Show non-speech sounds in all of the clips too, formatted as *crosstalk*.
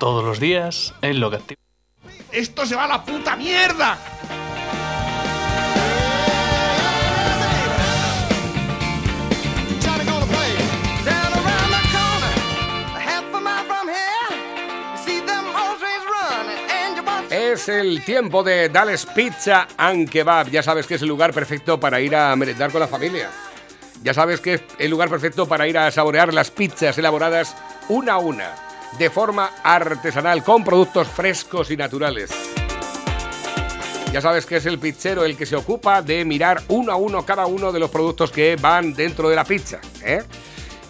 Todos los días en lo que activa. ¡Esto se va a la puta mierda! Es el tiempo de Dales Pizza and Kebab. Ya sabes que es el lugar perfecto para ir a merendar con la familia. Ya sabes que es el lugar perfecto para ir a saborear las pizzas elaboradas una a una, de forma artesanal, con productos frescos y naturales. Ya sabes que es el pizzero el que se ocupa de mirar uno a uno cada uno de los productos que van dentro de la pizza. ¿eh?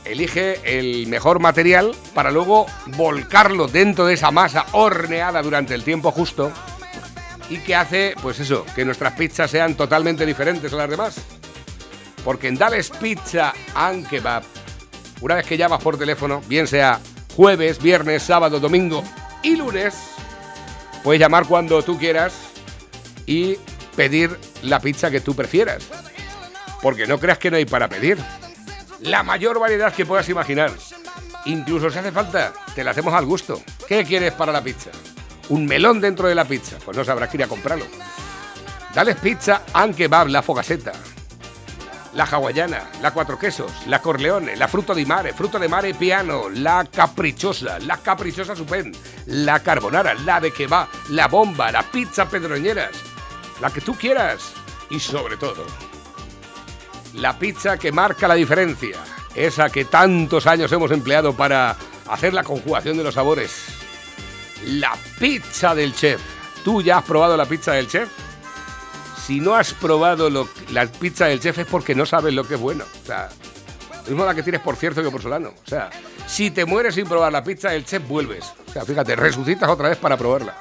Elige el mejor material para luego volcarlo dentro de esa masa horneada durante el tiempo justo y que hace, pues eso, que nuestras pizzas sean totalmente diferentes a las demás. Porque en Dales Pizza and Kebab, una vez que llamas por teléfono, bien sea jueves, viernes, sábado, domingo y lunes, puedes llamar cuando tú quieras y pedir la pizza que tú prefieras. Porque no creas que no hay para pedir. La mayor variedad que puedas imaginar. Incluso si hace falta, te la hacemos al gusto. ¿Qué quieres para la pizza? ¿Un melón dentro de la pizza? Pues no sabrás que ir a comprarlo. Dales pizza and kebab, la fogaseta. La hawaiana, la cuatro quesos, la corleone, la fruto di mare, fruto de mare piano, la caprichosa, la caprichosa supen, la carbonara, la de kebab, la bomba, la pizza pedroñeras, la que tú quieras y sobre todo, la pizza que marca la diferencia, esa que tantos años hemos empleado para hacer la conjugación de los sabores. La pizza del chef. ¿Tú ya has probado la pizza del chef? Si no has probado la pizza del chef es porque no sabes lo que es bueno. O sea, mismo la que tienes por cierto que por solano. O sea, si te mueres sin probar la pizza del chef, vuelves. O sea, fíjate, resucitas otra vez para probarla.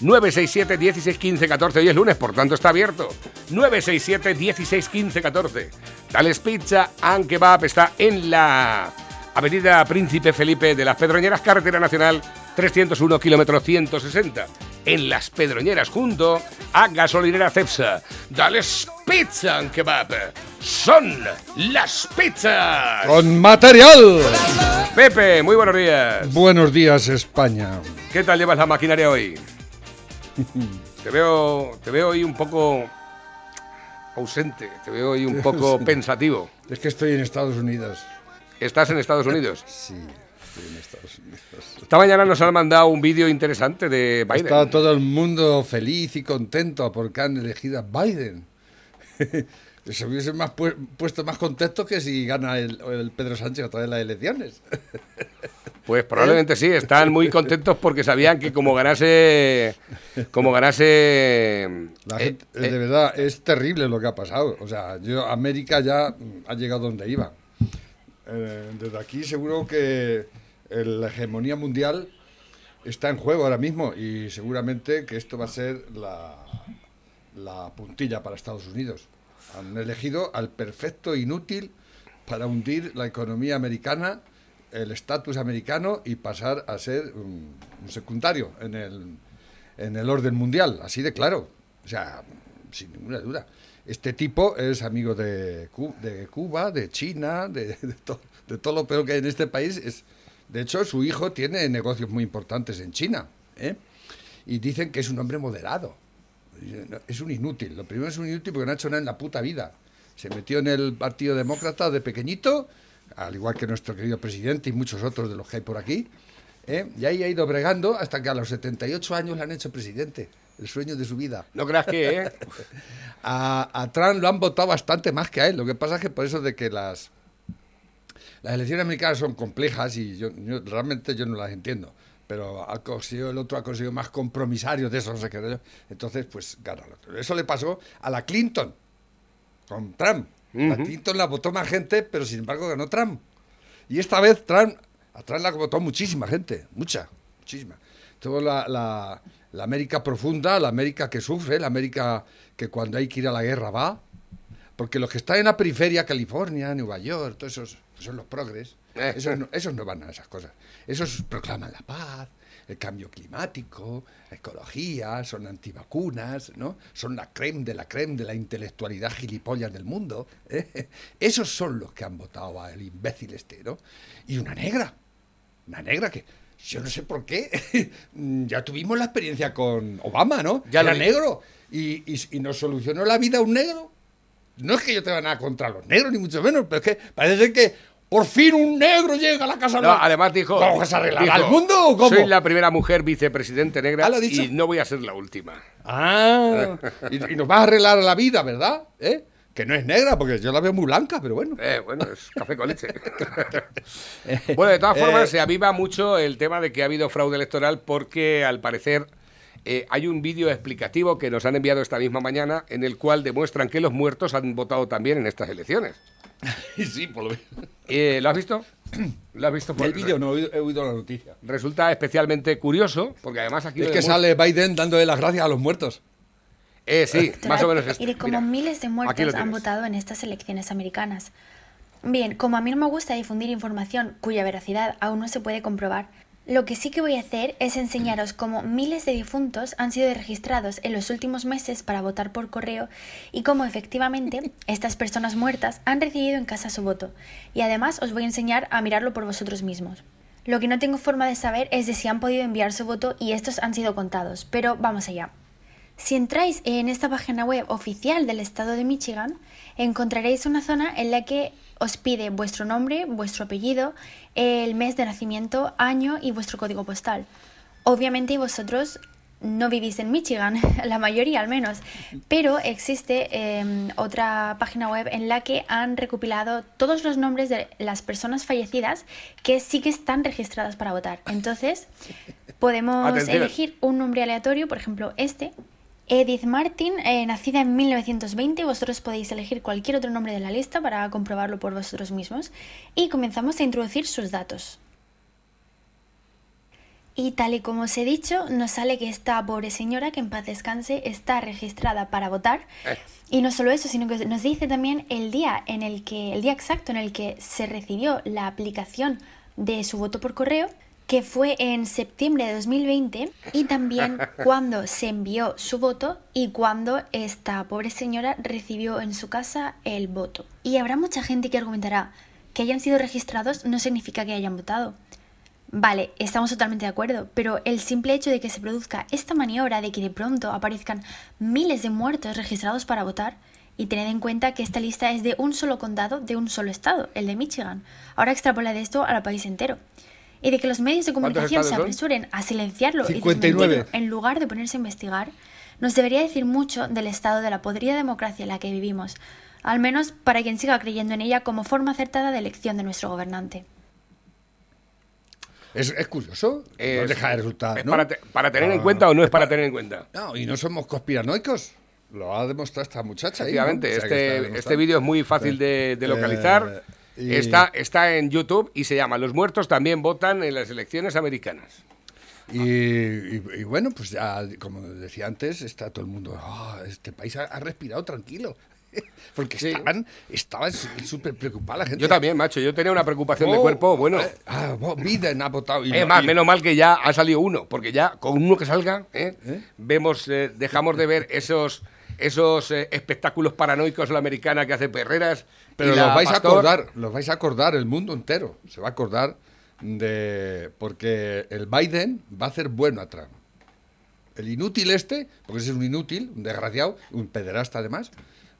967 16 15 14 hoy es lunes, por tanto está abierto. 967 16 15 14. Tales Pizza and Kebab está en la Avenida Príncipe Felipe de las Pedroñeras, Carretera Nacional 301, kilómetro 160. En las Pedroñeras, junto a Gasolinera Cepsa. Dales Pizza and Kebab. Son las pizzas. Con material. Pepe, muy buenos días. Buenos días, España. ¿Qué tal llevas la maquinaria hoy? *laughs* Te veo, te veo hoy un poco ausente, te veo hoy un poco *laughs* pensativo. Es que estoy en Estados Unidos. ¿Estás en Estados Unidos? Sí, en Estados Unidos. Esta mañana nos han mandado un vídeo interesante de Biden. Está todo el mundo feliz y contento porque han elegido a Biden. *laughs* Se hubiese más pu- puesto más contento que si gana el, el Pedro Sánchez otra vez las elecciones. *laughs* Pues probablemente sí, están muy contentos porque sabían que como ganase, como ganase, La eh, gente- eh, de verdad, es terrible lo que ha pasado. O sea, yo, América ya ha llegado donde iba. Eh, desde aquí seguro que la hegemonía mundial está en juego ahora mismo y seguramente que esto va a ser la, la puntilla para Estados Unidos. Han elegido al perfecto inútil para hundir la economía americana, el estatus americano y pasar a ser un, un secundario en el, en el orden mundial, así de claro. O sea, sin ninguna duda. Este tipo es amigo de, de Cuba, de China, de, to- de todo lo peor que hay en este país. De hecho, su hijo tiene negocios muy importantes en China. ¿eh? Y dicen que es un hombre moderado. Es un inútil. Lo primero es un inútil porque no ha hecho nada en la puta vida. Se metió en el Partido Demócrata de pequeñito, al igual que nuestro querido presidente y muchos otros de los que hay por aquí. ¿eh? Y ahí ha ido bregando hasta que a los 78 años le han hecho presidente. El sueño de su vida. no creas que, ¿eh? *laughs* A, a Trump lo han votado bastante más que a él. Lo que pasa es que por eso de que las, las elecciones americanas son complejas y yo, yo- realmente yo no las entiendo. Pero ha conseguido, el otro ha conseguido más compromisarios de esos. rollo. Entonces, pues gana el otro. Eso le pasó a la Clinton con Trump. La. Clinton la votó más gente, pero sin embargo ganó Trump. Y esta vez Trump, a Trump la votó muchísima gente, mucha, muchísima. Toda la, la- la América profunda, la América que sufre, la América que cuando hay que ir a la guerra va. Porque los que están en la periferia, California, Nueva York, todos esos son los progres, Eh. esos no, esos no van a esas cosas. Esos proclaman la paz, el cambio climático, la ecología, son antivacunas, ¿no? Son la creme de la creme de la intelectualidad gilipollas del mundo. ¿eh? Esos son los que han votado al imbécil este, ¿no? Y una negra, una negra que yo no sé por qué. *laughs* ya tuvimos la experiencia con Obama, ¿no? Ya Era negro y, y, y nos solucionó la vida un negro. No es que yo tenga nada contra los negros, ni mucho menos, pero es que parece ser que por fin un negro llega a la Casa No, Blanca. además dijo. ¿Vamos a arreglar dijo, al mundo o cómo? Soy la primera mujer vicepresidente negra Ah, y no voy a ser la última. Ah, y, y nos va a arreglar la vida, ¿verdad? ¿Eh? Que no es negra, porque yo la veo muy blanca, pero bueno. Eh, bueno, es café con leche. *laughs* bueno, de todas formas, Eh, se aviva mucho el tema de que ha habido fraude electoral porque, al parecer, eh, hay un vídeo explicativo que nos han enviado esta misma mañana en el cual demuestran que los muertos han votado también en estas elecciones. *laughs* sí, por lo menos. Eh, ¿Lo has visto? *clears throat* ¿Lo has visto? por- El vídeo no he oído, he oído la noticia. Resulta especialmente curioso porque además aquí... Es que demuestra- sale Biden dándole las gracias a los muertos. Eh, sí, *laughs* más o menos Y este. de cómo Mira, miles de muertos han votado en estas elecciones americanas. Bien, como a mí no me gusta difundir información cuya veracidad aún no se puede comprobar, lo que sí que voy a hacer es enseñaros cómo miles de difuntos han sido registrados en los últimos meses para votar por correo y cómo efectivamente *laughs* estas personas muertas han recibido en casa su voto. Y además os voy a enseñar a mirarlo por vosotros mismos. Lo que no tengo forma de saber es de si han podido enviar su voto y estos han sido contados, pero vamos allá. Si entráis en esta página web oficial del estado de Michigan, encontraréis una zona en la que os pide vuestro nombre, vuestro apellido, el mes de nacimiento, año y vuestro código postal. Obviamente vosotros no vivís en Michigan, *laughs* la mayoría al menos, pero existe eh, otra página web en la que han recopilado todos los nombres de las personas fallecidas que sí que están registradas para votar. Entonces, podemos Atención. elegir un nombre aleatorio, por ejemplo este, Edith Martin, eh, nacida en 1920, vosotros podéis elegir cualquier otro nombre de la lista para comprobarlo por vosotros mismos y comenzamos a introducir sus datos. Y tal y como os he dicho, nos sale que esta pobre señora, que en paz descanse, está registrada para votar. Eh. Y no solo eso, sino que nos dice también el día en el que, el día exacto en el que se recibió la aplicación de su voto por correo, que fue en septiembre de 2020, y también *laughs* cuando se envió su voto y cuando esta pobre señora recibió en su casa el voto. Y habrá mucha gente que argumentará que hayan sido registrados no significa que hayan votado. Vale, estamos totalmente de acuerdo, pero el simple hecho de que se produzca esta maniobra de que de pronto aparezcan miles de muertos registrados para votar, y tened en cuenta que esta lista es de un solo condado de un solo estado, el de Michigan. Ahora extrapola de esto al país entero. Y de que los medios de ¿Cuántos comunicación se apresuren a silenciarlo y 59. desmentirlo en lugar de ponerse a investigar, nos debería decir mucho del estado de la podrida democracia en la que vivimos, al menos para quien siga creyendo en ella como forma acertada de elección de nuestro gobernante. Es, es curioso. no Es- deja de resultar. ¿Es ¿no? para, te- para tener en Ah, cuenta o no es para pa- tener en cuenta? No, y no somos conspiranoicos. Lo ha demostrado esta muchacha. ahí, ¿no? Efectivamente, O sea, este, este vídeo es muy fácil de, de Eh, localizar. Y- Está, está en YouTube y se llama Los muertos también votan en las elecciones americanas. Y, y- y bueno, pues ya, como decía antes, está todo el mundo. "Ah, este país ha, ha respirado tranquilo. *laughs* Porque Sí. estaban, estaba súper preocupada la gente. Yo también, macho. Yo tenía una preocupación de Oh, cuerpo, bueno. eh, ah, oh, Biden ha votado. y no- más, y- menos mal que ya ha salido uno, porque ya con uno que salga, ¿eh? ¿Eh? vemos, eh, dejamos de ver esos esos eh, espectáculos paranoicos la americana que hace Perreras. Pero los vais Pastor. a acordar, los vais a acordar el mundo entero. Se va a acordar de. Porque el Biden va a hacer bueno a Trump. El inútil este, porque ese es un inútil, un desgraciado, un pederasta además,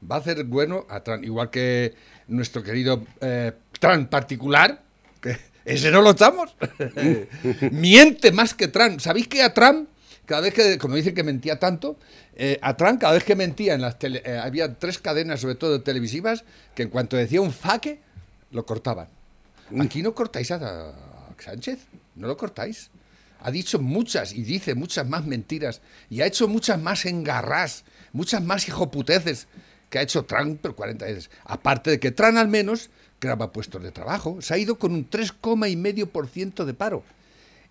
va a hacer bueno a Trump. Igual que nuestro querido eh, Trump particular, que *laughs* ese no lo echamos. *laughs* Miente más que Trump. ¿Sabéis que a Trump, cada vez que, como dicen que mentía tanto, eh, a Trump cada vez que mentía en las tele- eh, había tres cadenas, sobre todo televisivas, que en cuanto decía un faque, lo cortaban. Aquí no cortáis a, a Sánchez, no lo cortáis. Ha dicho muchas y dice muchas más mentiras y ha hecho muchas más engarrás, muchas más hijoputeces que ha hecho Trump por 40 veces. Aparte de que Trump al menos graba puestos de trabajo, se ha ido con un 3,5% de paro.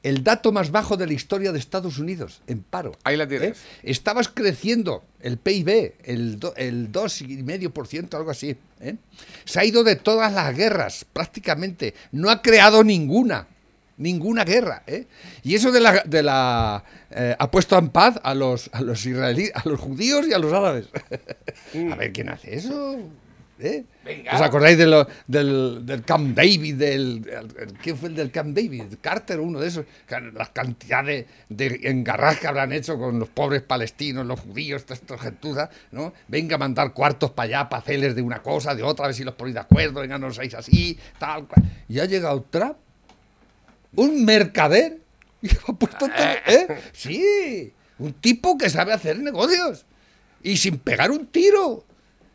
El dato más bajo de la historia de Estados Unidos en paro. Ahí la tienes. ¿eh? Estabas creciendo el PIB, el, do- el 2,5%, algo así. ¿eh? Se ha ido de todas las guerras, prácticamente. No ha creado ninguna. Ninguna guerra. ¿eh? Y eso de la. De la eh, ha puesto en paz a los, a los israelíes, a los judíos y a los árabes. *laughs* a ver quién hace eso. ¿Eh? Venga. ¿Os acordáis de lo- del, del Camp David? Del, el- el- ¿Quién fue el del Camp David? Carter, uno de esos. Las cantidades de engarras que habrán hecho con los pobres palestinos, los judíos, toda esta gentuza, ¿no? Venga a mandar cuartos para allá para hacerles de una cosa, de otra, a ver si los ponéis de acuerdo, venga, no seáis así, tal cual. Y ha llegado Trump, un mercader, y ha puesto ¿eh? *laughs* Sí, un tipo que sabe hacer negocios y sin pegar un tiro.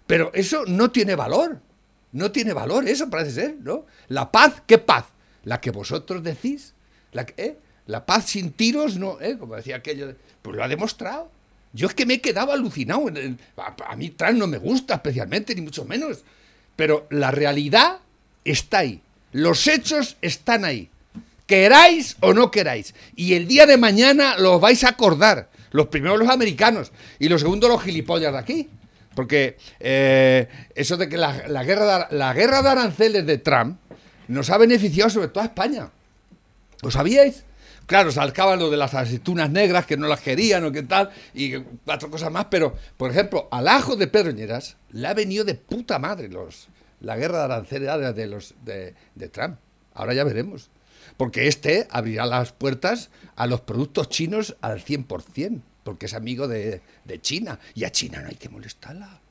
Pero eso no tiene valor. No tiene valor, eso parece ser, ¿no? La paz, ¿qué paz? La que vosotros decís. La, que- ¿eh? la paz sin tiros, no, ¿eh? Como decía aquello. Pues lo ha demostrado. Yo es que me he quedado alucinado. a, mí Trump no me gusta especialmente, ni mucho menos. Pero la realidad está ahí. Los hechos están ahí. Queráis o no queráis. Y el día de mañana los vais a acordar. Los primeros los americanos y los segundos los gilipollas de aquí. Porque eh, eso de que la, la guerra de, la guerra de aranceles de Trump nos ha beneficiado sobre todo a España. ¿Lo sabíais? Claro, salcaban lo de las aceitunas negras que no las querían o qué tal, y cuatro cosas más, pero, por ejemplo, al ajo de Pedroñeras le ha venido de puta madre los, la guerra de aranceles de, los, de Trump. Ahora ya veremos. Porque este abrirá las puertas a los productos chinos al 100%, porque es amigo de, China. Y a China no hay que molestarla.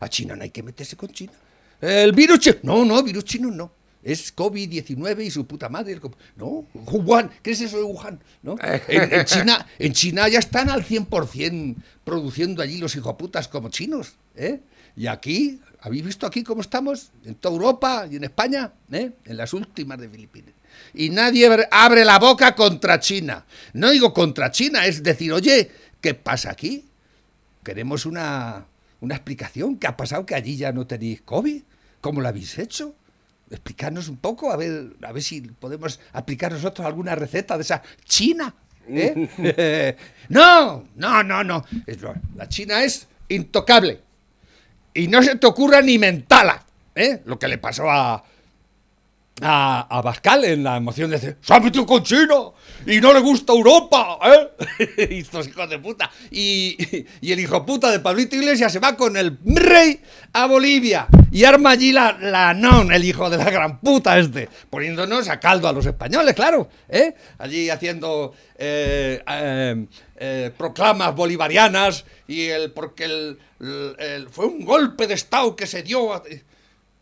A China no hay que meterse con China. El virus chino. No, no, virus chino no. Es COVID-19 y su puta madre. No, Wuhan. ¿Qué es eso de Wuhan? ¿No? En, China, en China ya están al 100% produciendo allí los hijoputas como chinos. ¿eh? Y aquí, ¿habéis visto aquí cómo estamos? En toda Europa y en España, ¿eh? en las últimas de Filipinas. Y nadie abre la boca contra China. No digo contra China, es decir, oye, ¿qué pasa aquí? Queremos una, una explicación. ¿Qué ha pasado que allí ya no tenéis COVID? ¿Cómo lo habéis hecho? Explicarnos un poco, a ver, a ver si podemos aplicar nosotros alguna receta de esa China. ¿eh? *laughs* no, no, no, no. La China es intocable. Y no se te ocurra ni mentala. ¿eh? Lo que le pasó a, a, Bascal en la emoción de decir, se ha metido con China y no le gusta Europa, ¿eh? *laughs* y estos hijos de puta. Y, y el hijo puta de Pablito Iglesias se va con el rey a Bolivia y arma allí la, la non, el hijo de la gran puta este, poniéndonos a caldo a los españoles, claro, ¿eh? Allí haciendo eh, eh, eh, proclamas bolivarianas y el porque el- fue un golpe de estado que se dio a-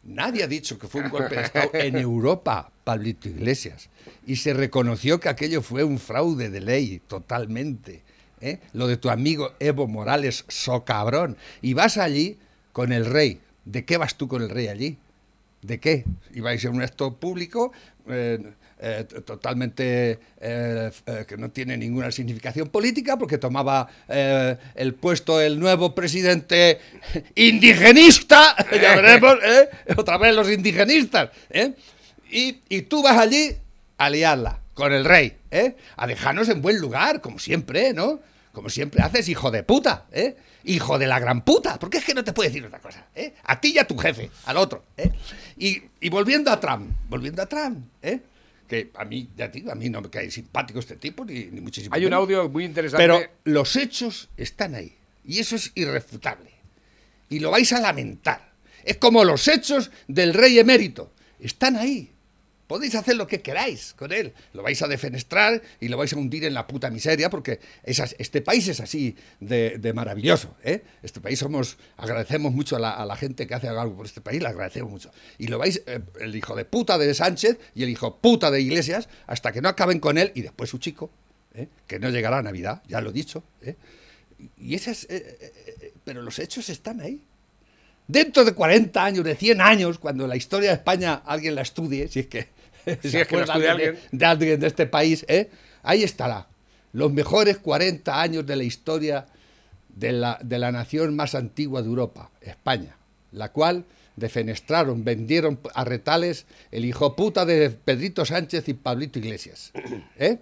Nadie ha dicho que fue un golpe de Estado en Europa, Pablito Iglesias. Y se reconoció que aquello fue un fraude de ley, totalmente. ¿eh? Lo de tu amigo Evo Morales, so cabrón. Y vas allí con el rey. ¿De qué vas tú con el rey allí? ¿De qué? Ibais a un acto público eh, eh, totalmente eh, que no tiene ninguna significación política porque tomaba el puesto el nuevo presidente indigenista, *laughs* ya veremos, otra vez los indigenistas, ¿eh? y, y tú vas allí a liarla con el rey, ¿eh? a dejarnos en buen lugar, como siempre, ¿no? Como siempre haces, hijo de puta, ¿eh? Hijo de la gran puta, porque es que no te puedo decir otra cosa, ¿eh? A ti y a tu jefe, al otro, ¿eh? Y, y volviendo a Trump, volviendo a Trump, ¿eh? Que a mí, ya digo, a mí no me cae simpático este tipo, ni, ni muchísimo Hay un audio muy interesante. Pero los hechos están ahí. Y eso es irrefutable. Y lo vais a lamentar. Es como los hechos del rey emérito. Están ahí. Podéis hacer lo que queráis con él. Lo vais a defenestrar y lo vais a hundir en la puta miseria porque es as- este país es así de, maravilloso. ¿eh? Este país somos, agradecemos mucho a la, gente que hace algo por este país, le agradecemos mucho. Y lo vais, eh, el hijo de puta de Sánchez y el hijo puta de Iglesias, hasta que no acaben con él y después su chico, ¿eh? que no llegará a Navidad, ya lo he dicho. ¿eh? Y esas, eh, pero los hechos están ahí. Dentro de 40 años, de 100 años, cuando la historia de España alguien la estudie, si es que, *laughs* Si es que estudia alguien. de, de alguien de este país, ¿eh? ahí estará. Los mejores 40 años de la historia de la, de la nación más antigua de Europa, España, la cual defenestraron, vendieron a retales el hijo puta de Pedrito Sánchez y Pablito Iglesias. *clears throat* ¿eh?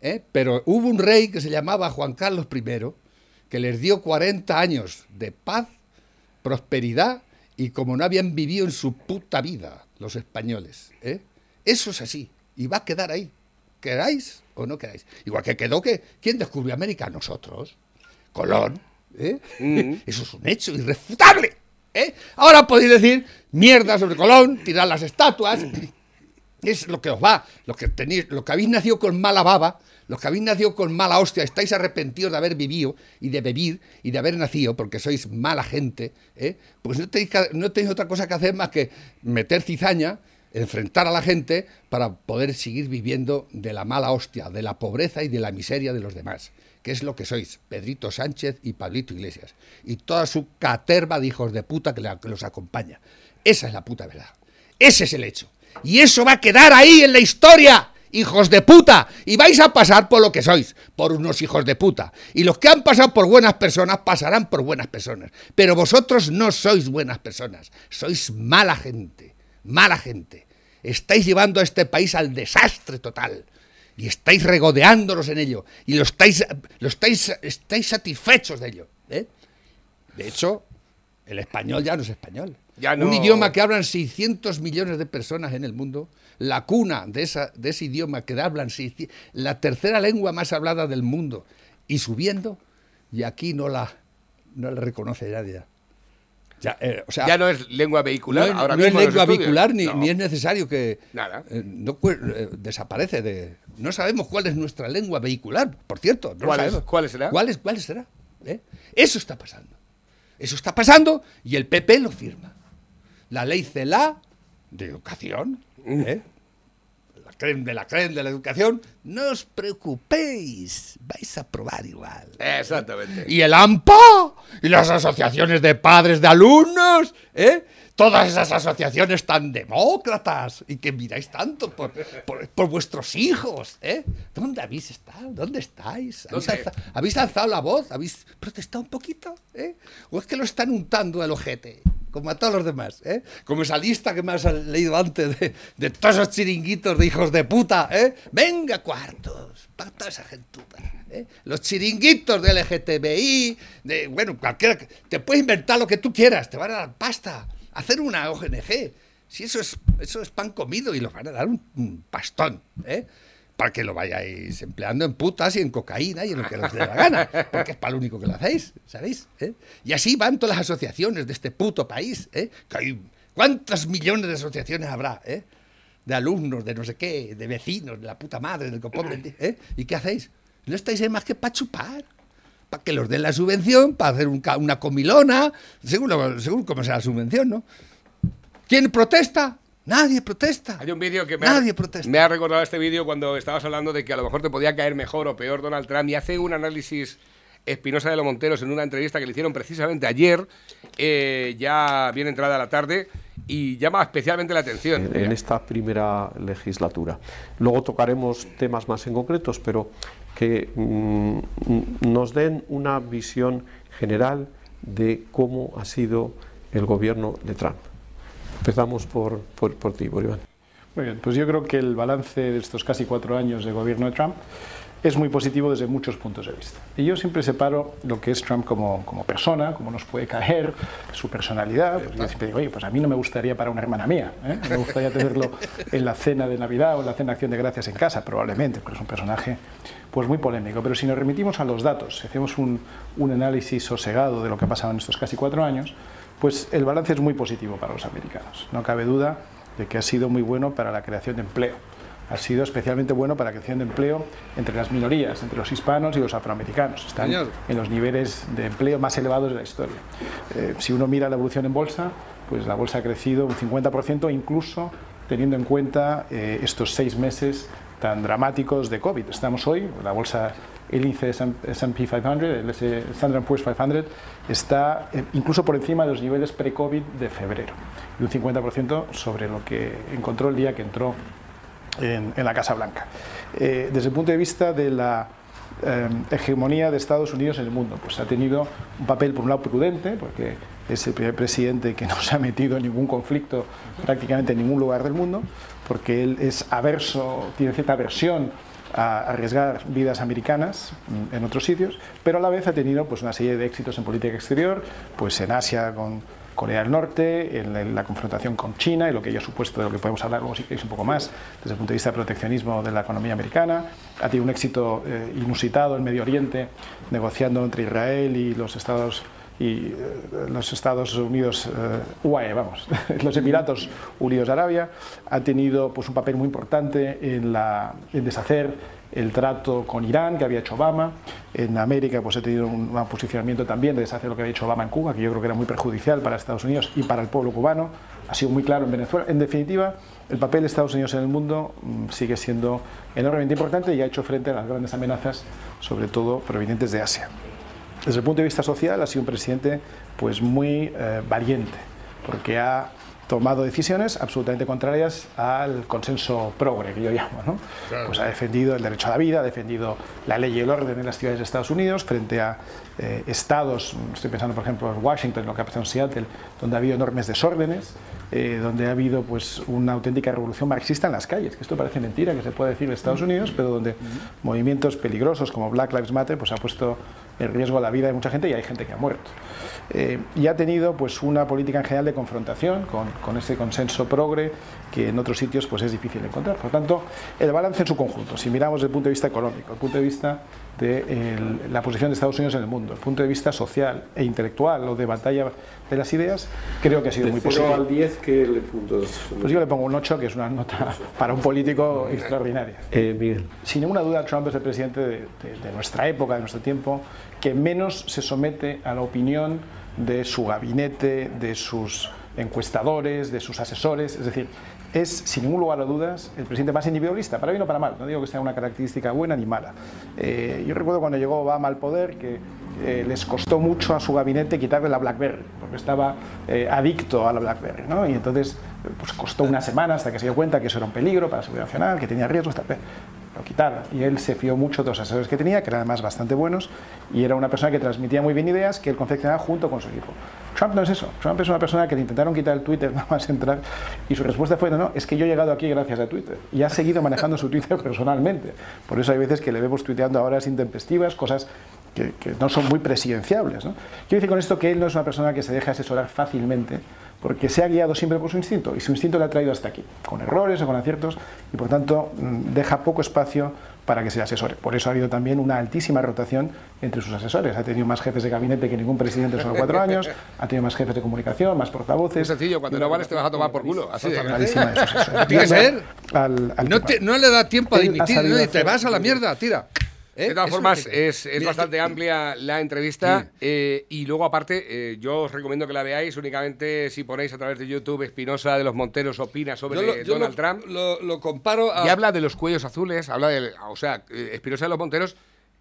¿eh? pero hubo un rey que se llamaba Juan Carlos I, que les dio 40 años de paz, prosperidad y como no habían vivido en su puta vida los españoles. ¿eh? Eso es así y va a quedar ahí. ¿Queráis o no queráis? Igual que quedó que... ¿Quién descubrió América? Nosotros. Colón. ¿eh? *laughs* Eso es un hecho irrefutable. ¿eh? Ahora podéis decir mierda sobre Colón, tirar las estatuas. *clears throat* Es lo que os va. Los que, tenéis, los que habéis nacido con mala baba, los que habéis nacido con mala hostia, estáis arrepentidos de haber vivido y de vivir y de haber nacido porque sois mala gente, ¿eh? pues no tenéis, que- no tenéis otra cosa que hacer más que meter cizaña, enfrentar a la gente para poder seguir viviendo de la mala hostia, de la pobreza y de la miseria de los demás, que es lo que sois, Pedrito Sánchez y Pablito Iglesias, y toda su caterva de hijos de puta que, que los acompaña. Esa es la puta verdad. Ese es el hecho. Y eso va a quedar ahí en la historia, hijos de puta. Y vais a pasar por lo que sois, por unos hijos de puta. Y los que han pasado por buenas personas pasarán por buenas personas. Pero vosotros no sois buenas personas, sois mala gente, mala gente. Estáis llevando a este país al desastre total. Y estáis regodeándonos en ello. Y lo estáis, lo estáis, estáis satisfechos de ello. ¿eh? De hecho, el español ya no es español. Ya no- Un idioma que hablan 600 millones de personas en el mundo, la cuna de, esa, de ese idioma que hablan 600 la tercera lengua más hablada del mundo, y subiendo, y aquí no la, no la reconoce nadie. Ya. Eh, o sea, Ya no es lengua vehicular. no es, ahora no es mismo lengua vehicular ni, No. ni es necesario que Nada. eh, no eh, desaparece de no sabemos cuál es nuestra lengua vehicular por cierto no ¿Cuál es? sabemos. ¿Cuál será? cuál es cuál será eso está pasando eso está pasando y el PP lo firma la ley CELA de educación Mm. ¿eh? Creen de la creen de la educación no os preocupéis vais a probar igual Exactamente. y el AMPA y las asociaciones de padres de alumnos, ¿eh? Todas esas asociaciones tan demócratas y que miráis tanto por, por- por vuestros hijos, ¿eh? ¿Dónde habéis estado? ¿Dónde estáis? ¿Habéis, ¿Dónde? alza- habéis alzado la voz? ¿Habéis protestado un poquito? ¿eh? ¿O es que lo están untando el ojete? Como a todos los demás, ¿eh? Como esa lista que me has leído antes de, de todos esos chiringuitos de hijos de puta, ¿eh? Venga, cuartos, para toda esa gentuda, ¿eh? Los chiringuitos de LGTBI, de, bueno, cualquiera, te puedes inventar lo que tú quieras, te van a dar pasta, hacer una ONG, si eso es, eso es pan comido y los van a dar un, un pastón, ¿eh? Para que lo vayáis empleando en putas y en cocaína y en lo que os dé la gana, porque es para lo único que lo hacéis, ¿sabéis? ¿Eh? Y así van todas las asociaciones de este puto país, ¿eh? ¿Cuántas millones de asociaciones habrá, eh? De alumnos, de no sé qué, de vecinos, de la puta madre, del copón, ¿eh? ¿Y qué hacéis? No estáis ahí más que para chupar, para que los den la subvención, para hacer una comilona, según, según cómo sea la subvención, ¿no? ¿Quién protesta? Nadie protesta. Hay un vídeo que me Nadie ha, protesta. me ha recordado este vídeo cuando estabas hablando de que a lo mejor te podía caer mejor o peor Donald Trump y hace un análisis Espinosa de los Monteros en una entrevista que le hicieron precisamente ayer, eh, ya bien entrada la tarde, y llama especialmente la atención. en, en esta primera legislatura. Luego tocaremos temas más en concretos, pero que mm, nos den una visión general de cómo ha sido el gobierno de Trump. Empezamos por, por, por ti, por Iván. Muy bien, pues yo creo que el balance de estos casi cuatro años de gobierno de Trump es muy positivo desde muchos puntos de vista. Y yo siempre separo lo que es Trump como, como persona, cómo nos puede caer, su personalidad. Pues yo siempre digo, oye, pues a mí no me gustaría para una hermana mía, ¿eh? No me gustaría tenerlo en la cena de Navidad o en la cena de Acción de Gracias en casa, probablemente, porque es un personaje pues muy polémico. Pero si nos remitimos a los datos, si hacemos un, un análisis sosegado de lo que ha pasado en estos casi cuatro años, pues el balance es muy positivo para los americanos. No cabe duda de que ha sido muy bueno para la creación de empleo. Ha sido especialmente bueno para la creación de empleo entre las minorías, entre los hispanos y los afroamericanos. Están Señor. en los niveles de empleo más elevados de la historia. Eh, si uno mira la evolución en bolsa, pues la bolsa ha crecido un 50%, incluso teniendo en cuenta eh, estos seis meses tan dramáticos de COVID. Estamos hoy, la bolsa, el índice S&P 500, el Standard Poor's 500, está eh, incluso por encima de los niveles pre-COVID de febrero, un 50% sobre lo que encontró el día que entró en, en la Casa Blanca. Eh, desde el punto de vista de la eh, hegemonía de Estados Unidos en el mundo, pues ha tenido un papel, por un lado, prudente, porque es el primer presidente que no se ha metido en ningún conflicto prácticamente en ningún lugar del mundo, porque él es averso, tiene cierta aversión a arriesgar vidas americanas mm, en otros sitios, pero a la vez ha tenido pues, una serie de éxitos en política exterior, pues en Asia con Corea del Norte, en la- confrontación con China y lo que ello ha supuesto, de lo que podemos hablar luego si queréis un poco más, desde el punto de vista de proteccionismo de la economía americana. Ha tenido un éxito eh, inusitado en Medio Oriente, negociando entre Israel y los Estados y eh, los Estados Unidos, eh, UAE, vamos, *laughs* los Emiratos Unidos de Arabia, ha tenido pues, un papel muy importante en, la, en deshacer el trato con Irán que había hecho Obama. En América pues, ha tenido un, un posicionamiento también de deshacer lo que había hecho Obama en Cuba, que yo creo que era muy perjudicial para Estados Unidos y para el pueblo cubano. Ha sido muy claro en Venezuela. En definitiva, el papel de Estados Unidos en el mundo mm, sigue siendo enormemente importante y ha hecho frente a las grandes amenazas, sobre todo provenientes de Asia. Desde el punto de vista social ha sido un presidente pues muy eh, valiente, porque ha tomado decisiones absolutamente contrarias al consenso progre, que yo llamo. ¿no? Pues ha defendido el derecho a la vida, ha defendido la ley y el orden en las ciudades de Estados Unidos frente a eh, estados, estoy pensando por ejemplo en Washington, lo que ha pasado en Seattle, donde ha habido enormes desórdenes, eh, donde ha habido pues una auténtica revolución marxista en las calles, que esto parece mentira que se puede decir en Estados Unidos, pero donde movimientos peligrosos como Black Lives Matter pues ha puesto en riesgo la vida de mucha gente y hay gente que ha muerto. Eh, y ha tenido pues una política en general de confrontación con, con ese consenso progre que en otros sitios pues es difícil de encontrar. Por lo tanto, el balance en su conjunto, si miramos desde el punto de vista económico, el punto de vista de el- la posición de Estados Unidos en el mundo, el punto de vista social e intelectual o de batalla de las ideas, creo que ha sido muy De 0 positivo. al 10, ¿qué le puntos? Pues yo le pongo un 8, que es una nota *laughs* para un político extraordinaria. Eh, Miguel. Sin ninguna duda, Trump es el presidente de, de- de nuestra época, de nuestro tiempo, que menos se somete a la opinión de su gabinete, de sus encuestadores, de sus asesores. Es decir, es, sin ningún lugar a dudas, el presidente más individualista, para bien o para mal. No digo que sea una característica buena ni mala. Eh, yo recuerdo cuando llegó Obama al poder que eh, les costó mucho a su gabinete quitarle la BlackBerry, porque estaba eh, adicto a la BlackBerry. ¿no? Y entonces, pues costó una semana hasta que se dio cuenta que eso era un peligro para la seguridad nacional, que tenía riesgos. Pero Lo quitaron. Y él se fió mucho de los asesores que tenía, que eran además bastante buenos, y era una persona que transmitía muy bien ideas que él confeccionaba junto con su equipo. Trump no es eso. Trump es una persona que le intentaron quitar el Twitter *laughs* nada más entrar, y su respuesta fue: no, no, es que yo he llegado aquí gracias a Twitter. Y ha seguido manejando su Twitter *laughs* personalmente. Por eso hay veces que le vemos tuiteando a horas intempestivas, cosas que, que no son muy presidenciables. ¿no? Quiero decir con esto que él no es una persona que se deja asesorar fácilmente, porque se ha guiado siempre por su instinto, y su instinto le ha traído hasta aquí, con errores o con aciertos, y por tanto mm, deja poco espacio para que se le asesore. Por eso ha habido también una altísima rotación entre sus asesores. Ha tenido más jefes de gabinete que ningún presidente en solo cuatro años, ha tenido más jefes de comunicación, más portavoces. Es sencillo, cuando no vales te vas a tomar por culo. Así de. *laughs* Tiene que ser. Al- al No, te- no le da tiempo a dimitir, ¿no? Te vas a la mierda, tira. ¿Eh? De todas formas, es, es Mira, bastante amplia la entrevista eh, y luego aparte eh, yo os recomiendo que la veáis únicamente si ponéis a través de YouTube Espinosa de los Monteros opina sobre lo, Donald lo- Trump Lo, lo comparo a. y habla de los cuellos azules, habla del, o sea, Espinosa de los Monteros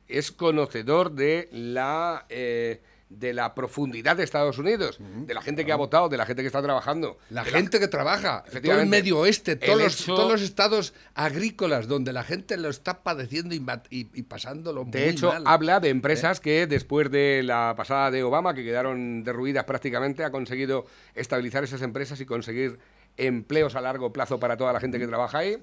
es conocedor de la eh, de la profundidad de Estados Unidos, de la gente que ha votado, de la gente que está trabajando, La de gente que trabaja, todo el medio oeste, todos, El los, hecho- todos los estados agrícolas donde la gente lo está padeciendo y, y- y pasándolo De muy hecho, mal. habla de empresas que después de la pasada de Obama, que quedaron derruidas prácticamente, ha conseguido estabilizar esas empresas y conseguir empleos a largo plazo para toda la gente que trabaja ahí.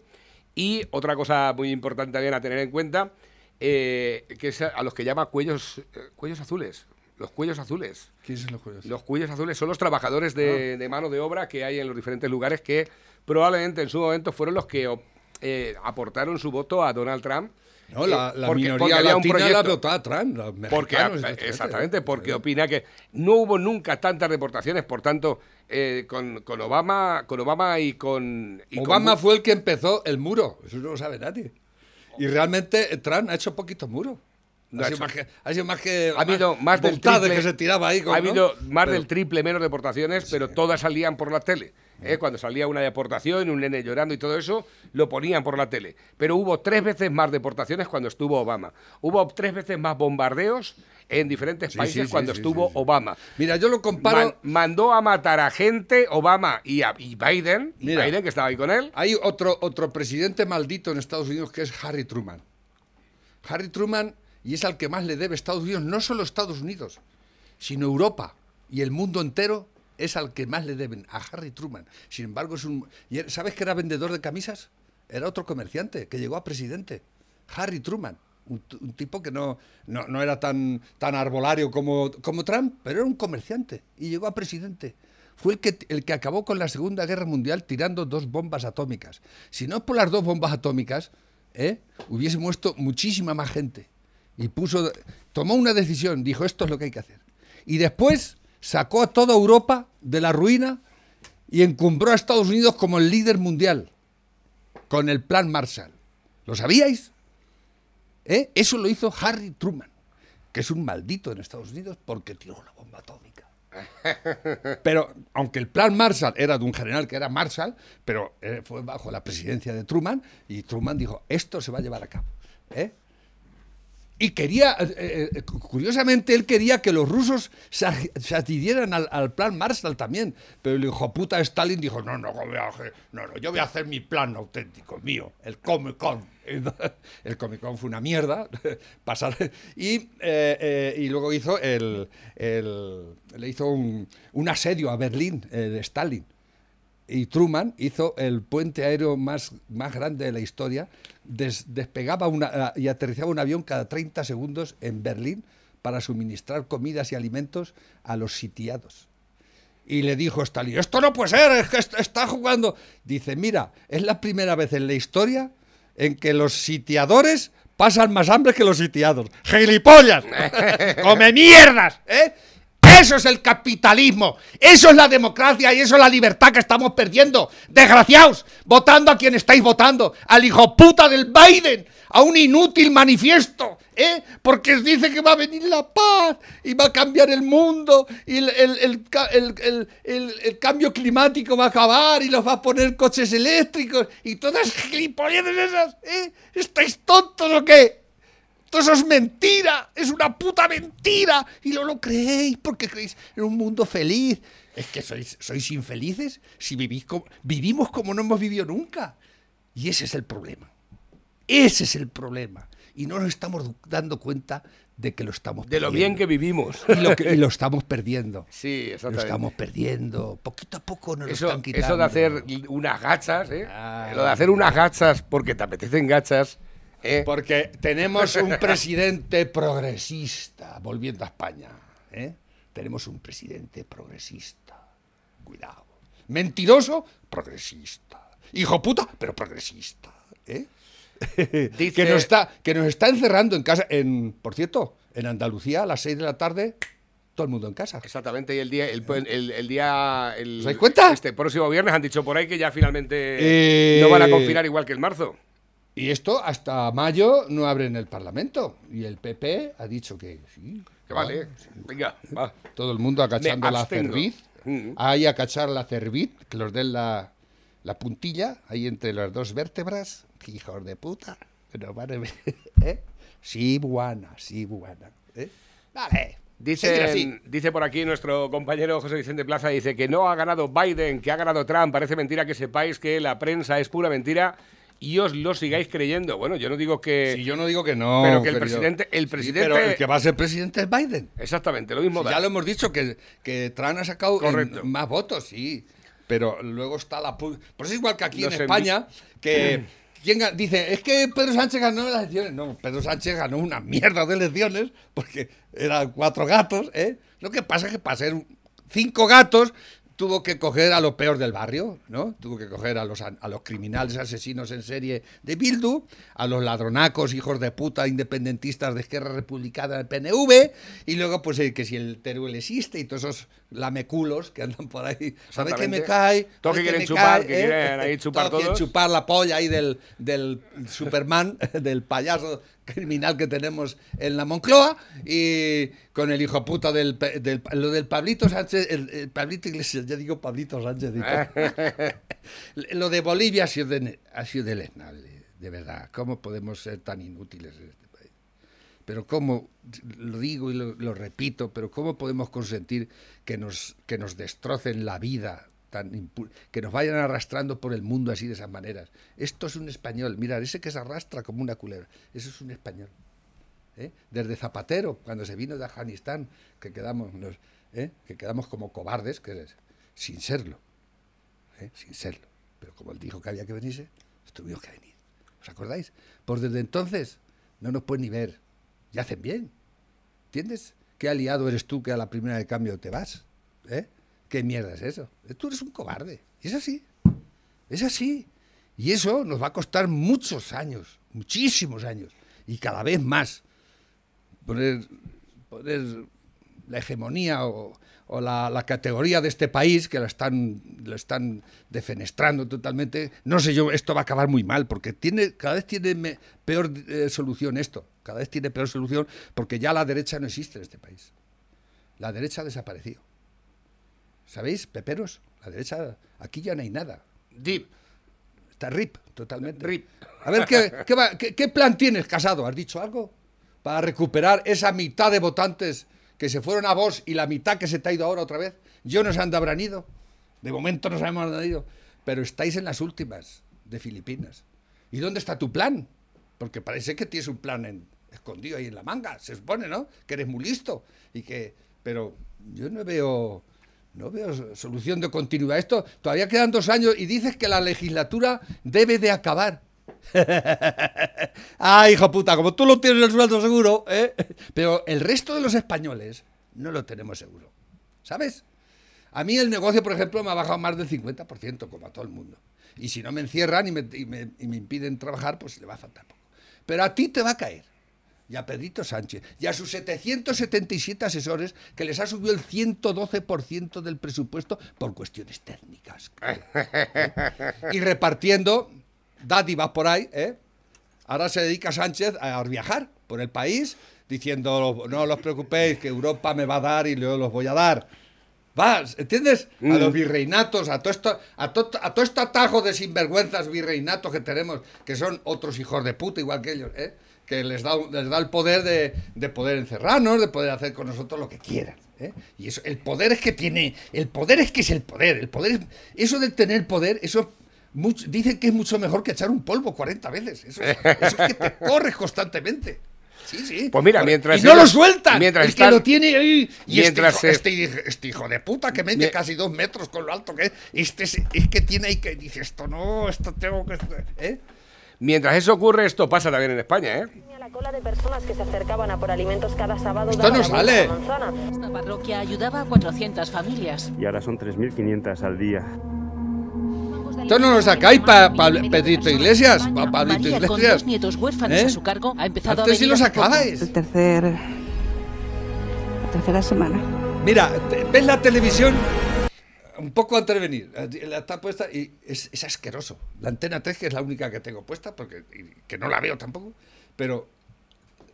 Y otra cosa muy importante también a tener en cuenta, eh, que es a los que llama cuellos, eh, cuellos azules. Los cuellos azules. ¿Quiénes son los juegos? Los cuellos azules son los trabajadores de, Ah. de mano de obra que hay en los diferentes lugares que probablemente en su momento fueron los que eh, aportaron su voto a Donald Trump. No, la, Eh, la porque- minoría porque había un latina la proyecto. votó a Trump, los Porque, exactamente, porque opina que no hubo nunca tantas deportaciones, por tanto, eh, con, con Obama con Obama y con... y con Obama Bu- fue el que empezó el muro, eso no lo sabe nadie. Y realmente Trump ha hecho poquitos muros. No ha, sido más que, ha sido más que. Ha habido más del triple, que se tiraba ahí. con- ha ¿no? habido más Pero- del triple menos deportaciones, pero todas salían por la tele. ¿eh? Cuando salía una deportación, un nene llorando y todo eso, lo ponían por la tele. Pero hubo tres veces más deportaciones cuando estuvo Obama. Hubo tres veces más bombardeos en diferentes Sí, países sí, cuando estuvo. Obama. Mira, yo lo comparo. Man- mandó a matar a gente, Obama y, a, y Biden, y Mira. Biden que estaba ahí con él. Hay otro, otro presidente maldito en Estados Unidos que es Harry Truman. Harry Truman, y es al que más le debe Estados Unidos, no solo Estados Unidos, sino Europa y el mundo entero, es al que más le deben, a Harry Truman. Sin embargo, es un. ¿Sabes que era vendedor de camisas? Era otro comerciante que llegó a presidente. Harry Truman. Un, un tipo que no, no, no era tan, tan arbolario como, como Trump, pero era un comerciante y llegó a presidente. Fue el que, el que acabó con la Segunda Guerra Mundial tirando dos bombas atómicas. Si no por las dos bombas atómicas, ¿eh? hubiese muerto muchísima más gente. Y puso, tomó una decisión, dijo esto es lo que hay que hacer. Y después sacó a toda Europa de la ruina y encumbró a Estados Unidos como el líder mundial con el plan Marshall. ¿Lo sabíais? ¿Eh? Eso lo hizo Harry Truman, que es un maldito en Estados Unidos porque tiró la bomba atómica. *laughs* Pero aunque el plan Marshall era de un general que era Marshall, pero eh, fue bajo la presidencia de Truman y Truman dijo, esto se va a llevar a cabo. ¿eh? Y quería, eh, eh, curiosamente, él quería que los rusos se, se al, plan Marshall también. Pero el hijo puta Stalin dijo, no, no, no, no, yo voy a hacer mi plan auténtico, mío, el Comic Con. *laughs* El Comic Con fue una mierda. *laughs* eh, y luego hizo el, le hizo un, asedio a Berlín, de Stalin y Truman hizo el puente aéreo más, más grande de la historia. Des- despegaba una, y aterrizaba un avión cada 30 segundos en Berlín para suministrar comidas y alimentos a los sitiados. Y le dijo Stalin, esto no puede ser, es que está jugando. Dice, mira, es la primera vez en la historia en que los sitiadores pasan más hambre que los sitiados. ¡Gilipollas! *laughs* ¡Come mierdas! ¿eh? Eso es el capitalismo, eso es la democracia y eso es la libertad que estamos perdiendo. Desgraciados, votando a quien estáis votando, al hijo puta del Biden, a un inútil manifiesto, ¿eh? Porque dice que va a venir la paz y va a cambiar el mundo y el, el- el ca- el- el- el- el cambio climático va a acabar y los va a poner coches eléctricos y todas gilipolleces esas, ¿eh? ¿Estáis tontos o qué? Todo eso es mentira, es una puta mentira. Y no lo creéis porque creéis en un mundo feliz. Es que sois, sois infelices si vivís como, vivimos como no hemos vivido nunca. Y ese es el problema. Ese es el problema. Y no nos estamos dando cuenta de que lo estamos De lo bien que vivimos. Y lo, que- y lo estamos perdiendo. *laughs* Sí, Lo exactamente. estamos perdiendo. Poquito a poco nos lo Eso, están quitando. eso de hacer unas gachas, ¿eh? Ah. Lo de hacer unas gachas porque te apetecen gachas, ¿eh? Porque tenemos un *laughs* presidente progresista, volviendo a España. ¿eh? Tenemos un presidente progresista. Cuidado. Mentiroso, progresista. Hijo puta, pero progresista. ¿eh? Dice- *laughs* que, nos está, que nos está encerrando en casa. En, por cierto, en Andalucía a las 6 de la tarde, todo el mundo en casa. Exactamente, y el día, el, el- el día, el- ¿Os dais cuenta? Este próximo viernes han dicho por ahí que ya finalmente Eh, no van a confinar igual que en marzo. Y esto hasta mayo no abren el Parlamento. Y el PP ha dicho que sí. Que vale, venga, va. Todo el mundo acachando la cerviz. Mm. Ahí a cachar la cerviz, que los den la, la puntilla, ahí entre las dos vértebras. Hijos de puta. a ver, *laughs* ¿eh? Sí, buena, sí, buena. ¿eh? Vale. Dice, dice por aquí nuestro compañero José Vicente Plaza, dice que no ha ganado Biden, que ha ganado Trump. Parece mentira que sepáis que la prensa es pura mentira y os lo sigáis creyendo. Bueno, yo no digo que... Si yo no digo que no. Pero que el querido. presidente- el Sí, presidente- pero el que va a ser presidente es Biden. Exactamente, lo mismo Sí, ya lo hemos dicho, que, que Trump ha sacado en- más votos, sí. Pero luego está la... Por eso es igual que aquí en España, que... *clears throat* ¿Quién dice, es que Pedro Sánchez ganó las elecciones. No, Pedro Sánchez ganó una mierda de elecciones porque eran cuatro gatos, ¿eh? Lo que pasa es que para ser cinco gatos tuvo que coger a lo peor del barrio, ¿no? Tuvo que coger a los, a los criminales asesinos en serie de Bildu, a los ladronacos, hijos de puta, independentistas de Esquerra Republicana del PNV, y luego, pues, eh, que si el Teruel existe y todos esos lameculos que andan por ahí, ¿sabe qué me cae? Todos ¿Sabe que quieren me chupar, cae, que quieren ahí chupar Todos todos. chupar la polla ahí del, del Superman, *laughs* del payaso criminal que tenemos en la Moncloa y con el hijo puta del, del- lo del Pablito Sánchez, el, el Pablito Iglesias, ya digo Pablito Sánchez. digo. *laughs* lo de Bolivia ha sido, de, ha sido deleznable, de verdad. ¿Cómo podemos ser tan inútiles en este país? Pero cómo, lo digo y lo, lo repito, pero cómo podemos consentir que nos, que nos destrocen la vida, tan que nos vayan arrastrando por el mundo así de esas maneras. Esto es un español, mirad, ese que se arrastra como una culebra, eso es un español. ¿eh? Desde Zapatero, cuando se vino de Afganistán, que quedamos, ¿eh? que quedamos como cobardes, que es- sin serlo, ¿eh? sin serlo. Pero como él dijo que había que venirse, tuvimos que venir. ¿Os acordáis? Pues desde entonces no nos pueden ni ver. Y hacen bien. ¿Entiendes? ¿Qué aliado eres tú que a la primera de cambio te vas? ¿Eh? ¿Qué mierda es eso? Tú eres un cobarde. Y es así. Es así. Y eso nos va a costar muchos años, muchísimos años, y cada vez más. Poner, la hegemonía o, la, categoría de este país, que la están, lo están defenestrando totalmente. No sé yo, esto va a acabar muy mal, porque tiene, cada vez tiene peor eh, solución esto. Cada vez tiene peor solución, porque ya la derecha no existe en este país. La derecha ha desaparecido. ¿Sabéis, peperos? La derecha, aquí ya no hay nada. Deep. Está rip, totalmente. Rip. A ver, ¿qué, qué, va- qué- qué plan tienes, Casado? ¿Has dicho algo? Para recuperar esa mitad de votantes que se fueron a vos y la mitad que se te ha ido ahora otra vez. Yo no sé dónde habrán ido. De momento no sabemos dónde han ido. Pero estáis en las últimas de Filipinas. ¿Y dónde está tu plan? Porque parece que tienes un plan en- escondido ahí en la manga. Se supone, ¿no? Que eres muy listo. Y que, pero yo no veo... No veo solución de continuidad. Esto todavía quedan dos años y dices que la legislatura debe de acabar. *laughs* ah, hijo puta, como tú lo tienes el sueldo seguro, ¿eh? Pero el resto de los españoles no lo tenemos seguro. ¿Sabes? A mí el negocio, por ejemplo, me ha bajado más del 50%, como a todo el mundo. Y si no me encierran y me, y me- y me impiden trabajar, pues le va a faltar poco. Pero a ti te va a caer. Y a Pedrito Sánchez. Y a sus 777 asesores, que les ha subido el 112% del presupuesto por cuestiones técnicas. *laughs* y repartiendo dádivas por ahí, ¿eh? Ahora se dedica Sánchez a viajar por el país diciendo, no os preocupéis, que Europa me va a dar y yo los voy a dar. Vas, ¿entiendes? A los virreinatos, a todo esto, a, to- a todo este atajo de sinvergüenzas virreinatos que tenemos, que son otros hijos de puta igual que ellos, ¿eh? Que les da, les da el poder de, de poder encerrarnos, de poder hacer con nosotros lo que quieran. ¿eh? Y eso, el poder es que tiene, el poder es que es el poder, el poder es, eso de tener poder, eso mucho- dicen que es mucho mejor que echar un polvo 40 veces, eso es, eso es que te *laughs* corres constantemente. Sí, sí. Pues mira, mientras y no lo sueltan. mientras el están- que lo tiene ahí. Y mientras se- este, hijo, este, este hijo de puta que mide Mi- casi dos metros con lo alto que es. Este es, es que tiene ahí que dice esto no, esto tengo que. ¿eh? Mientras eso ocurre, esto pasa también en España, ¿eh? La cola de personas que se acercaban a por alimentos cada sábado. Esto no sale. Esta parroquia ayudaba a 400 familias. y ahora son 3.500 al día. Esto no lo sacáis para Pedrito Iglesias, para Pablito con Iglesias. dos nietos huérfanos ¿Eh? a su cargo, ha empezado Antes a sí venir lo sacabais. tercer, la tercera semana. Mira, ves la televisión un poco antes de venir. La está puesta y es, es asqueroso. La antena 3, que es la única que tengo puesta, porque que no la veo tampoco, pero